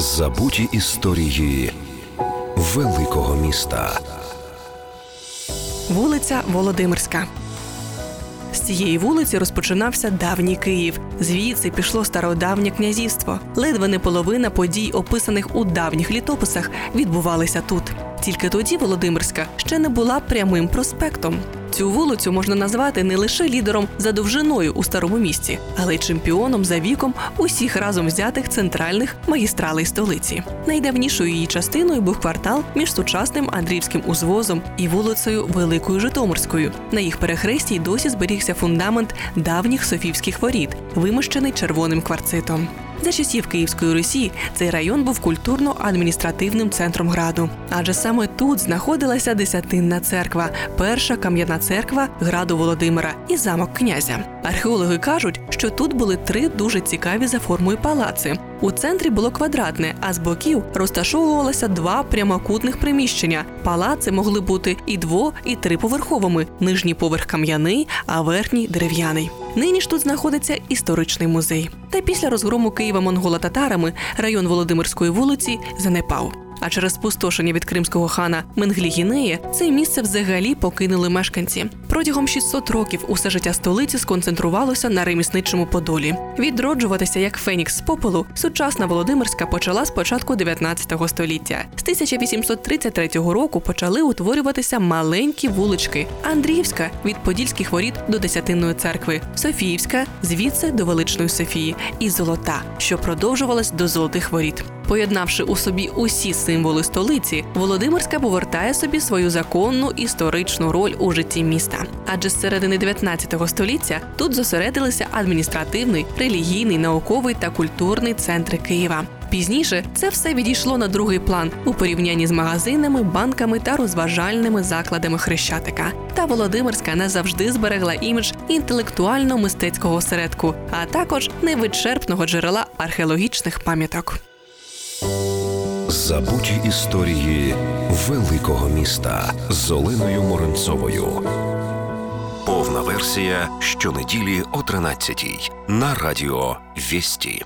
Забуті історії великого міста. Вулиця Володимирська. З цієї вулиці розпочинався давній Київ. Звідси пішло стародавнє князівство. Ледве не половина подій, описаних у давніх літописах, відбувалися тут. Тільки тоді Володимирська ще не була прямим проспектом. Цю вулицю можна назвати не лише лідером за довжиною у старому місті, але й чемпіоном за віком усіх разом взятих центральних магістралей столиці. Найдавнішою її частиною був квартал між сучасним Андріївським узвозом і вулицею Великою Житомирською. На їх перехресті й досі зберігся фундамент давніх софівських воріт, вимощений червоним кварцитом. За часів Київської Русі цей район був культурно-адміністративним центром граду, адже саме тут знаходилася десятинна церква, перша кам'яна церква граду Володимира і замок князя. Археологи кажуть, що тут були три дуже цікаві за формою палаци. У центрі було квадратне, а з боків розташовувалося два прямокутних приміщення. Палаци могли бути і дво, і триповерховими. Нижній поверх кам'яний, а верхній дерев'яний. Нині ж тут знаходиться історичний музей. Та після розгрому Києва монголо-татарами район Володимирської вулиці занепав. А через спустошення від кримського хана Менглі-Гінея це місце взагалі покинули мешканці. Протягом 600 років усе життя столиці сконцентрувалося на ремісничому подолі. Відроджуватися як фенікс з попелу, сучасна Володимирська почала з початку 19 століття. З 1833 року почали утворюватися маленькі вулички: Андріївська від Подільських воріт до Десятинної церкви, Софіївська звідси до Величної Софії, і Золота, що продовжувалась до Золотих воріт. Поєднавши у собі усі символи столиці, Володимирська повертає собі свою законну історичну роль у житті міста. Адже з середини 19 століття тут зосередилися адміністративний, релігійний, науковий та культурний центри Києва. Пізніше це все відійшло на другий план у порівнянні з магазинами, банками та розважальними закладами Хрещатика. Та Володимирська не завжди зберегла імідж інтелектуально-мистецького осередку, а також невичерпного джерела археологічних пам'яток. Забуті історії великого міста з Оленою Моренцовою. Повна версія щонеділі о 13 на радіо Вісті.